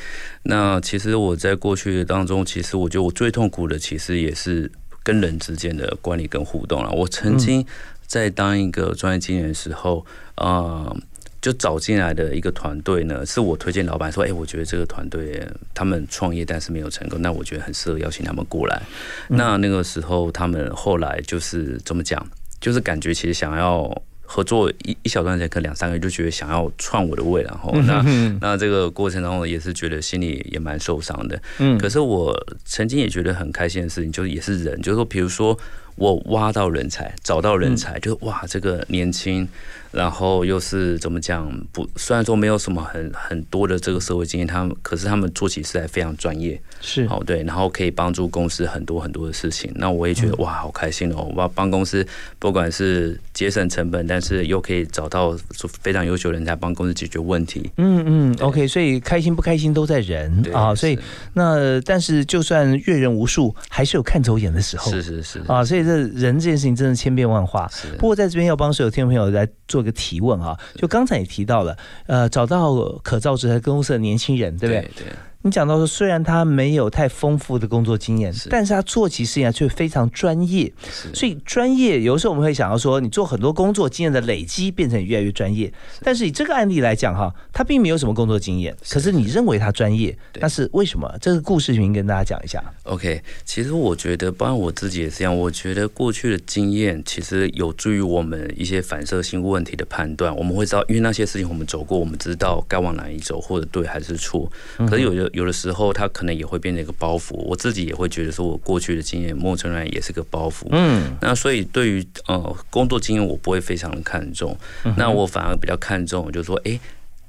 那其实我在过去当中，其实我觉得我最痛苦的，其实也是跟人之间的管理跟互动了。我曾经在当一个专业经理的时候，啊，就找进来的一个团队呢，是我推荐老板说：“哎，我觉得这个团队他们创业但是没有成功，那我觉得很适合邀请他们过来。”那那个时候他们后来就是怎么讲？就是感觉其实想要。合作一一小段时间，可能两三个月，就觉得想要篡我的位，然后那那这个过程当中也是觉得心里也蛮受伤的。嗯，可是我曾经也觉得很开心的事情，就是也是人，就是说，比如说我挖到人才，找到人才，就哇，这个年轻。然后又是怎么讲？不，虽然说没有什么很很多的这个社会经验，他们可是他们做起事来非常专业，是哦对，然后可以帮助公司很多很多的事情。那我也觉得哇，好开心哦！我帮公司不管是节省成本，但是又可以找到非常优秀人才帮公司解决问题。嗯嗯，OK，所以开心不开心都在人啊。所以那但是就算阅人无数，还是有看走眼的时候。是是是啊，所以这人这件事情真的千变万化。不过在这边要帮所有听众朋友来做。个提问啊，就刚才也提到了，呃，找到可造之才公司的年轻人，对不对？对。你讲到说，虽然他没有太丰富的工作经验，但是他做起事情来却非常专业。所以专业有时候我们会想要说，你做很多工作经验的累积，变成越来越专业。但是以这个案例来讲哈，他并没有什么工作经验，可是你认为他专业，那是为什么？这个故事请跟大家讲一下。OK，其实我觉得，包括我自己也是这样。我觉得过去的经验其实有助于我们一些反射性问题的判断。我们会知道，因为那些事情我们走过，我们知道该往哪一走，或者对还是错。可是有的。有的时候，他可能也会变成一个包袱。我自己也会觉得，说我过去的经验，某种程度上也是个包袱。嗯，那所以对于呃工作经验，我不会非常的看重。那我反而比较看重，就是说，哎，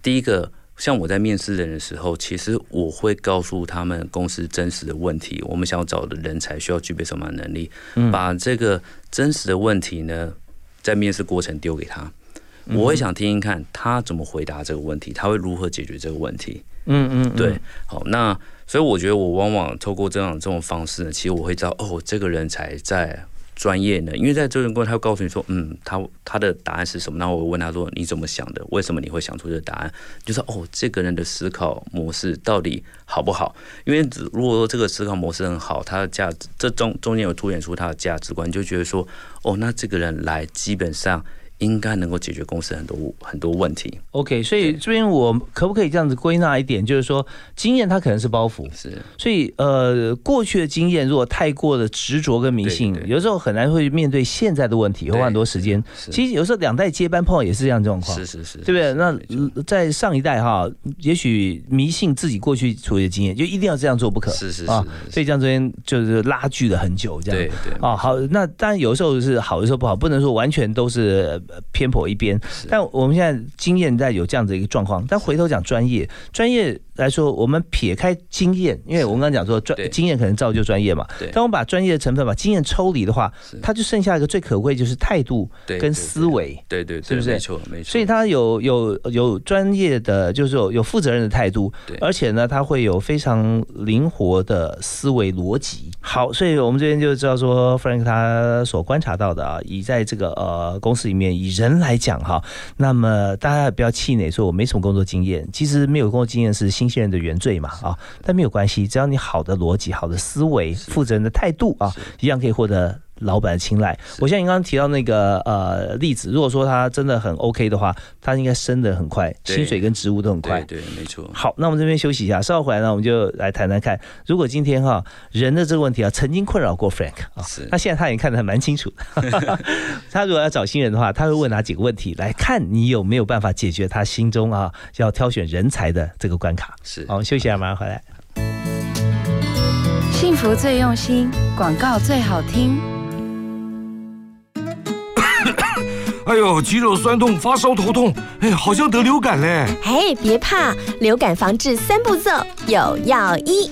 第一个，像我在面试人的时候，其实我会告诉他们公司真实的问题，我们想要找的人才需要具备什么能力，把这个真实的问题呢，在面试过程丢给他，我会想听听看他怎么回答这个问题，他会如何解决这个问题。嗯嗯嗯，对，好，那所以我觉得我往往透过这样这种方式呢，其实我会知道哦，这个人才在专业呢，因为在这个过程他会告诉你说，嗯，他他的答案是什么？那我问他说，你怎么想的？为什么你会想出这个答案？就是哦，这个人的思考模式到底好不好？因为如果说这个思考模式很好，他的价值这中中间有凸显出他的价值观，就觉得说，哦，那这个人来基本上。应该能够解决公司很多很多问题。OK，所以这边我可不可以这样子归纳一点，就是说经验它可能是包袱，是，所以呃过去的经验如果太过的执着跟迷信，有时候很难会面对现在的问题，会花很多时间。其实有时候两代接班碰到也是这样状况，是是是，对不对？那呃在上一代哈，也许迷信自己过去处理的经验，就一定要这样做不可，是是啊，所以这样中间就是拉锯了很久，这样。对对啊好，那当然有时候是好，有时候不好，不能说完全都是呃偏颇一边。但我们现在经验在有这样的一个状况，但回头讲专业，专业来说，我们撇开经验，因为我们刚刚讲说专经验可能造就专业嘛，当我们把专业的成分把经验抽离的话，它就剩下一个最可贵就是态度跟思维，对对，是不是？没错没错。所以他有有有专业的，就是有有负责任的态度，而且呢，他会有非常灵活的思维逻辑。好，所以我们这边就知道说，Frank 他所观察到的啊，以在这个呃公司里面以人来讲哈，那么大家不要气馁，说我没什么工作经验，其实没有工作经验是新鲜人的原罪嘛啊，但没有关系，只要你好的逻辑、好的思维、负责任的态度啊，一样可以获得。老板的青睐，我像你刚刚提到那个呃例子，如果说他真的很 OK 的话，他应该升的很快，薪水跟职务都很快。对，没错。好，那我们这边休息一下，稍后回来呢，我们就来谈谈看，如果今天哈人的这个问题啊，曾经困扰过 Frank 啊，那现在他也看得还蛮清楚。他如果要找新人的话，他会问哪几个问题，来看你有没有办法解决他心中啊要挑选人才的这个关卡。是，好，我们休息一下，马上回来。幸福最用心，广告最好听。哎呦，肌肉酸痛、发烧、头痛，哎，好像得流感嘞！嘿，别怕，流感防治三步骤有药医，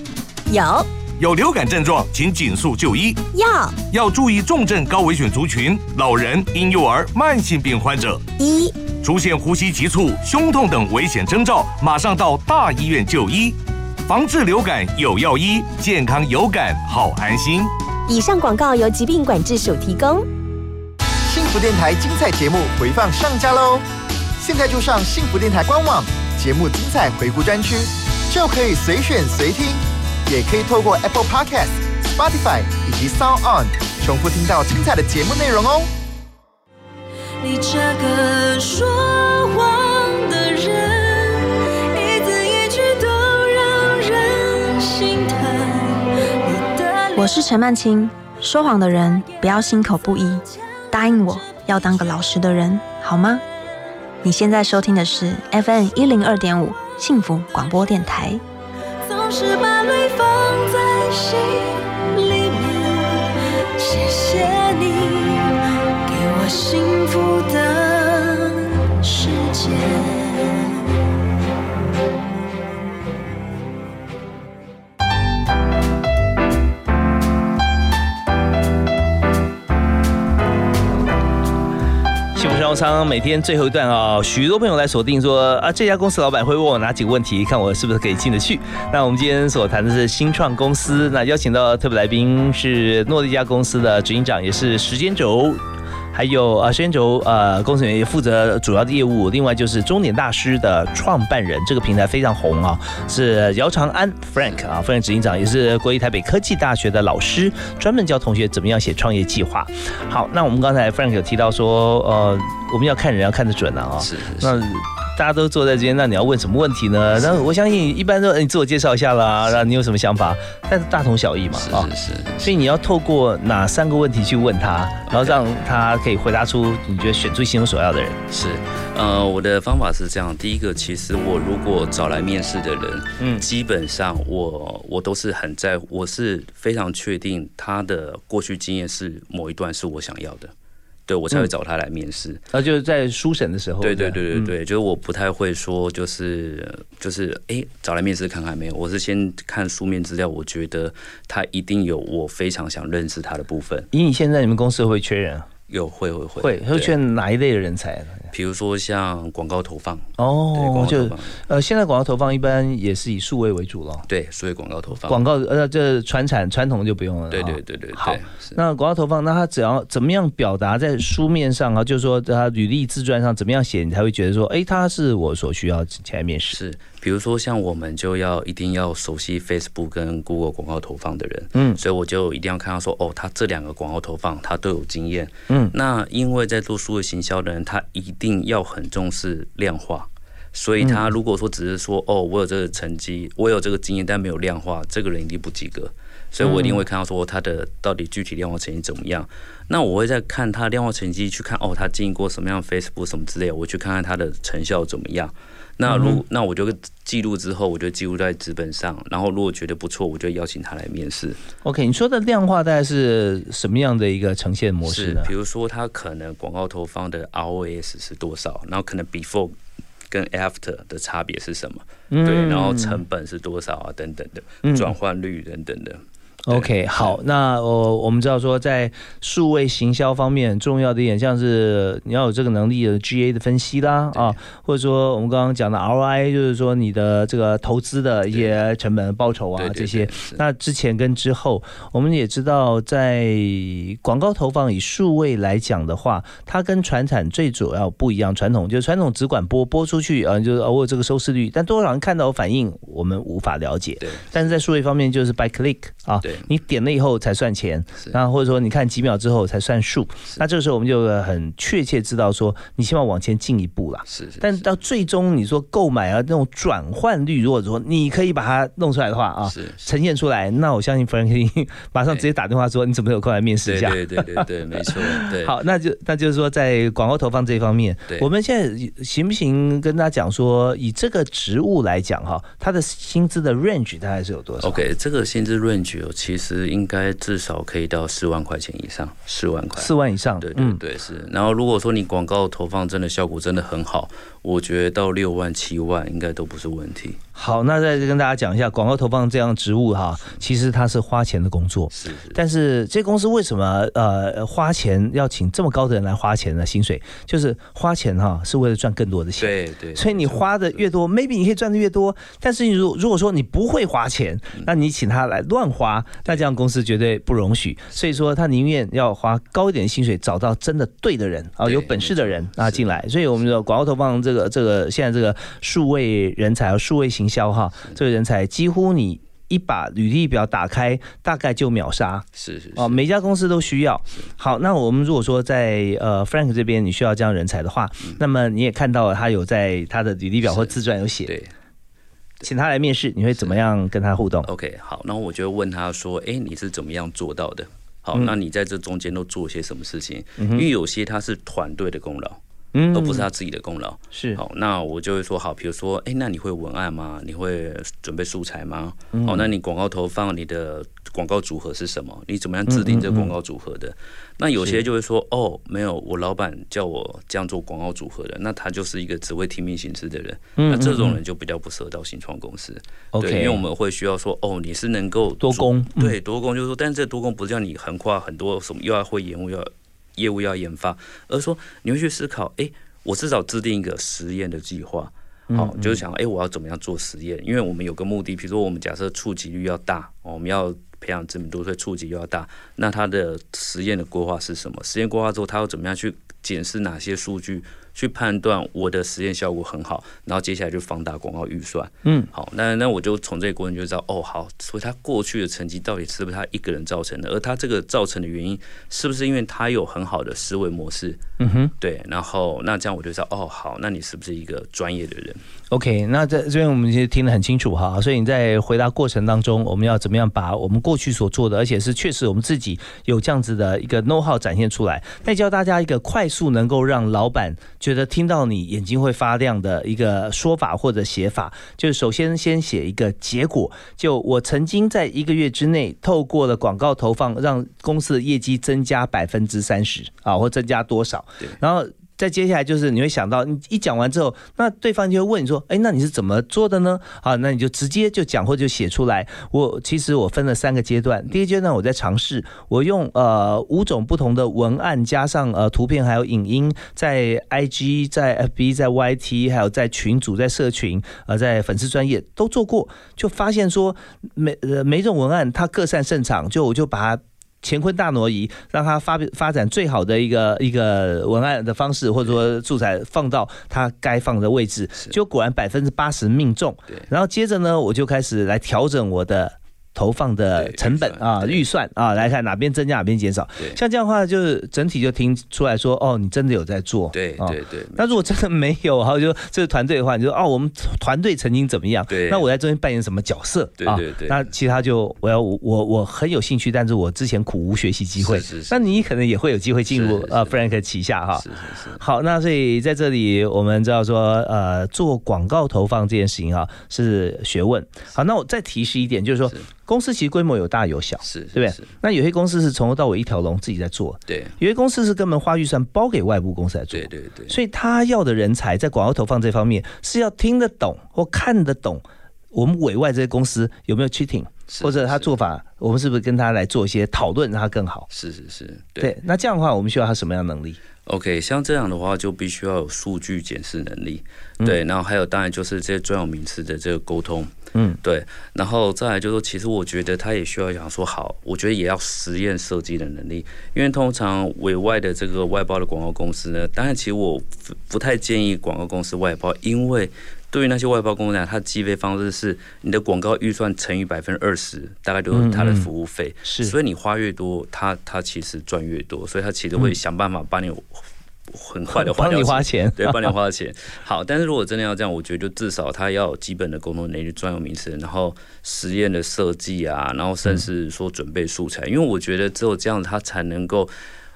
有有流感症状，请紧速就医。药要注意重症高危险族群、老人、婴幼儿、慢性病患者。一出现呼吸急促、胸痛等危险征兆，马上到大医院就医。防治流感有药医，健康有感好安心。以上广告由疾病管制署提供。电台精彩节目回放上架喽！现在就上幸福电台官网节目精彩回顾专区，就可以随选随听，也可以透过 Apple Podcast、Spotify 以及 Sound On 重复听到精彩的节目内容哦。你这个说谎的人，一字一句都让人心疼。我是陈曼青，说谎的人不要心口不一。答应我要当个老实的人，好吗？你现在收听的是 FM 一零二点五幸福广播电台。总是把泪放在心里面，谢谢你幸福商每天最后一段啊、许多朋友来锁定说啊，这家公司老板会问我哪几个问题，看我是不是可以进得去。那我们今天所谈的是新创公司，那邀请到特别来宾是诺丽家公司的执行长，也是时间轴。还有呃，时间轴呃，工程员也负责主要的业务，另外就是终点大师的创办人，这个平台非常红啊，是姚长安 Frank 啊，Frank 执行长也是国立台北科技大学的老师，专门教同学怎么样写创业计划。好，那我们刚才 Frank 有提到说，呃，我们要看人要看得准啊，是那。大家都坐在这边，那你要问什么问题呢？那我相信一般都你自我介绍一下啦，然后你有什么想法？但是大同小异嘛，啊，是是。所以你要透过哪三个问题去问他，然后让他可以回答出你觉得选出心中所要的人。是，呃，我的方法是这样：第一个，其实我如果找来面试的人，嗯，基本上我我都是很在乎，我是非常确定他的过去经验是某一段是我想要的。对我才会找他来面试，啊，就是在初审的时候。对对对对对，就是我不太会说，就是就是哎，找来面试看看没有，我是先看书面资料，我觉得他一定有我非常想认识他的部分。以你现在你们公司会缺人？有会会会会会缺哪一类的人才？比如说像广告投放，哦，就呃，现在广告投放一般也是以数位为主了。对，数位广告投放。广告呃，这传产传统就不用了。对对对对。好，那广告投放，那他只要怎么样表达在书面上啊？就是说他履历自传上怎么样写，你才会觉得说，哎，他是我所需要前来面试。是，比如说像我们就要一定要熟悉 Facebook 跟 Google 广告投放的人，嗯，所以我就一定要看到说，哦，他这两个广告投放他都有经验，嗯，那因为在做数位行销的人，他一定要很重视量化。所以他如果说只是说哦，我有这个成绩，我有这个经验，但没有量化，这个人一定不及格。所以我一定会看到说他的到底具体量化成绩怎么样。那我会再看他量化成绩，去看哦，他经营过什么样 Facebook 什么之类，我去看看他的成效怎么样。那如那我就记录之后，我就记录在纸本上。然后如果觉得不错，我就邀请他来面试。OK，你说的量化大概是什么样的一个呈现模式呢？比如说他可能广告投放的 ROS 是多少，然后可能 Before。跟 after 的差别是什么？对，然后成本是多少啊？等等的，转换率等等的。OK，好，那我我们知道说，在数位行销方面，重要的一点像是你要有这个能力的 GA 的分析啦，啊，或者说我们刚刚讲的 ROI，就是说你的这个投资的一些成本报酬啊这些。那之前跟之后，我们也知道，在广告投放以数位来讲的话，它跟传产最主要不一样。传统就是传统只管播播出去啊，就是偶尔这个收视率，但多少人看到反应，我们无法了解。对，但是在数位方面，就是 by click 啊。你点了以后才算钱，然后或者说你看几秒之后才算数，那这个时候我们就很确切知道说你希望往前进一步啦。是，但到最终你说购买啊那种转换率，如果说你可以把它弄出来的话啊，呈现出来，那我相信 Frank 马上直接打电话说你怎么有空来面试一下？对对对对，没错。对，好，那就那就是说在广告投放这一方面，我们现在行不行跟大家讲说，以这个职务来讲哈，他的薪资的 range 大概是有多少？OK，这个薪资 range 有其实应该至少可以到四万块钱以上，四万块，四万以上，对对对是。然后如果说你广告投放真的效果真的很好，我觉得到六万七万应该都不是问题。好，那再跟大家讲一下广告投放这样职务哈，其实它是花钱的工作，是。但是这公司为什么呃花钱要请这么高的人来花钱呢？薪水就是花钱哈，是为了赚更多的钱。对对。所以你花的越多，maybe 你可以赚的越多。但是你如如果说你不会花钱，那你请他来乱花，那这样公司绝对不容许。所以说他宁愿要花高一点的薪水，找到真的对的人啊，有本事的人啊进来。所以我们的广告投放这个这个现在这个数位人才和数位行销哈，这个人才几乎你一把履历表打开，大概就秒杀。是是哦，每家公司都需要。好，那我们如果说在呃 Frank 这边你需要这样人才的话，那么你也看到了他有在他的履历表或自传有写，对，请他来面试，你会怎么样跟他互动？OK，好，那我就问他说：“哎，你是怎么样做到的？好，那你在这中间都做些什么事情？因为有些他是团队的功劳。”而不是他自己的功劳。是好，那我就会说好，比如说，哎，那你会文案吗？你会准备素材吗？好，那你广告投放，你的广告组合是什么？你怎么样制定这个广告组合的？那有些就会说，哦，没有，我老板叫我这样做广告组合的，那他就是一个只会听命行事的人。那这种人就比较不适合到新创公司。OK，因为我们会需要说，哦，你是能够多工，对，多工就是说，但是这多工不是叫你横跨很多什么，又要会延误，要。业务要研发，而说你会去思考，哎，我至少制定一个实验的计划，好，就是想，哎，我要怎么样做实验？因为我们有个目的，比如说我们假设触及率要大，我们要培养知名度，所以触及又要大，那它的实验的规划是什么？实验规划之后，它要怎么样去检视哪些数据？去判断我的实验效果很好，然后接下来就放大广告预算。嗯，好，那那我就从这个过程就知道，哦，好，所以他过去的成绩到底是不是他一个人造成的？而他这个造成的原因，是不是因为他有很好的思维模式？嗯哼，对，然后那这样我就知道，哦，好，那你是不是一个专业的人？OK，那在这边我们其实听得很清楚哈，所以你在回答过程当中，我们要怎么样把我们过去所做的，而且是确实我们自己有这样子的一个 know how 展现出来，再教大家一个快速能够让老板。觉得听到你眼睛会发亮的一个说法或者写法，就是首先先写一个结果。就我曾经在一个月之内，透过了广告投放，让公司的业绩增加百分之三十啊，或增加多少？然后再接下来就是你会想到，你一讲完之后，那对方就会问你说：“哎，那你是怎么做的呢？”好，那你就直接就讲或就写出来。我其实我分了三个阶段，第一阶段我在尝试，我用呃五种不同的文案加上呃图片还有影音，在 IG、在 FB、在 YT 还有在群组、在社群呃在粉丝专业都做过，就发现说每呃每种文案它各擅擅长，就我就把它。乾坤大挪移，让它发发展最好的一个一个文案的方式，或者说素材放到它该放的位置，就果然百分之八十命中。然后接着呢，我就开始来调整我的。投放的成本啊，预算啊，来看哪边增加哪边减少。像这样的话，就是整体就听出来说，哦，你真的有在做。对对对。那如果真的没有，然后就这个团队的话，你就哦，我们团队曾经怎么样？对。那我在中间扮演什么角色？对对对。那其他就我要我我很有兴趣，但是我之前苦无学习机会。是是。那你可能也会有机会进入呃 Frank 旗下哈。是是是。好，那所以在这里我们知道说，呃，做广告投放这件事情啊是学问。好，那我再提示一点，就是说。公司其实规模有大有小，是，对不对？那有些公司是从头到尾一条龙自己在做，对；有些公司是根本花预算包给外部公司来做，对对对。所以他要的人才在广告投放这方面是要听得懂或看得懂我们委外这些公司有没有 cheating，或者他做法，我们是不是跟他来做一些讨论，让他更好？是是是，对。那这样的话，我们需要他什么样的能力？OK，像这样的话就必须要有数据检视能力，对，然后还有当然就是这些专有名词的这个沟通，嗯，对，然后再来就是说，其实我觉得他也需要想说好，我觉得也要实验设计的能力，因为通常委外的这个外包的广告公司呢，当然其实我不太建议广告公司外包，因为对于那些外包公司来讲，它计费方式是你的广告预算乘以百分之二十，大概就是它的服务费，是，所以你花越多，它它其实赚越多，所以它其实会想办法帮你。很快的帮你花钱，对，帮你花钱。好，但是如果真的要这样，我觉得就至少他要有基本的沟通能力、专有名词，然后实验的设计啊，然后甚至说准备素材，因为我觉得只有这样，他才能够，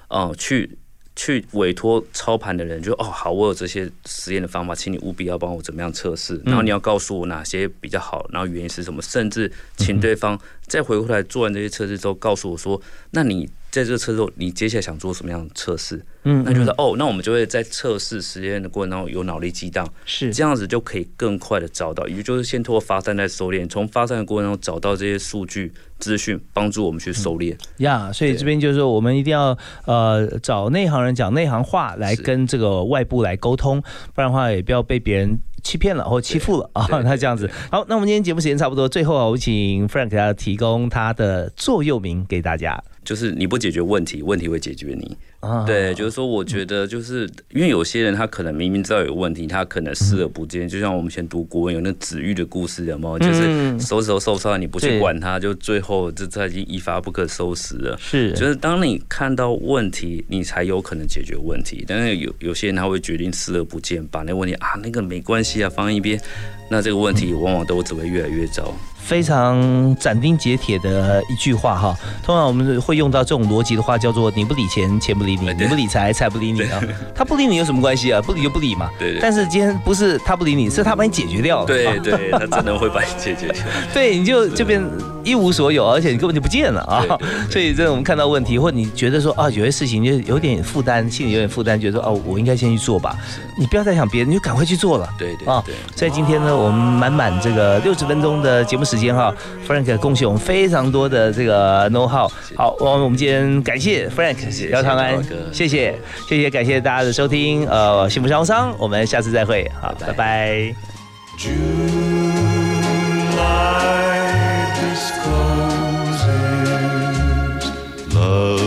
呃，去去委托操盘的人，就哦，好，我有这些实验的方法，请你务必要帮我怎么样测试，然后你要告诉我哪些比较好，然后原因是什么，甚至请对方再回过来做完这些测试之后，告诉我说，那你。在这个测试后，你接下来想做什么样的测试？嗯，那就是哦，那我们就会在测试实验的过程当中有脑力激荡，是这样子就可以更快的找到，也就是先通过发散再收敛，从发散的过程中找到这些数据资讯，帮助我们去收敛。呀，所以这边就是说，我们一定要呃找内行人讲内行话来跟这个外部来沟通，不然的话也不要被别人欺骗了或欺负了啊。那这样子，好，那我们今天节目时间差不多，最后啊，我请 Frank 给大家提供他的座右铭给大家。就是你不解决问题，问题会解决你。对，就是说，我觉得就是因为有些人他可能明明知道有问题，他可能视而不见。就像我们以前读国文有那子玉的故事，有没有？就是手指头受伤，你不去管他，就最后这他已经一发不可收拾了。是，就是当你看到问题，你才有可能解决问题。但是有有些人他会决定视而不见，把那问题啊那个没关系啊放一边，那这个问题往往都只会越来越糟。非常斩钉截铁的一句话哈，通常我们会用到这种逻辑的话，叫做“你不理钱，钱不理你；你不理财，财不理你”啊。他不理你有什么关系啊？不理就不理嘛。对对。但是今天不是他不理你，是他把你解决掉了。对对，他真的会把你解决掉。对，你就这边一无所有，而且你根本就不见了啊。所以这我们看到问题，或你觉得说啊，有些事情就有点负担，心里有点负担，觉得说哦，我应该先去做吧。你不要再想别人，你就赶快去做了。对对啊。所以今天呢，我们满满这个六十分钟的节目时间哈，Frank 贡献我们非常多的这个 know how。好，我们今天感谢 Frank 姚长安，谢谢谢谢，感谢大家的收听。呃，幸福商商，我们下次再会。好，拜拜。office closes. Love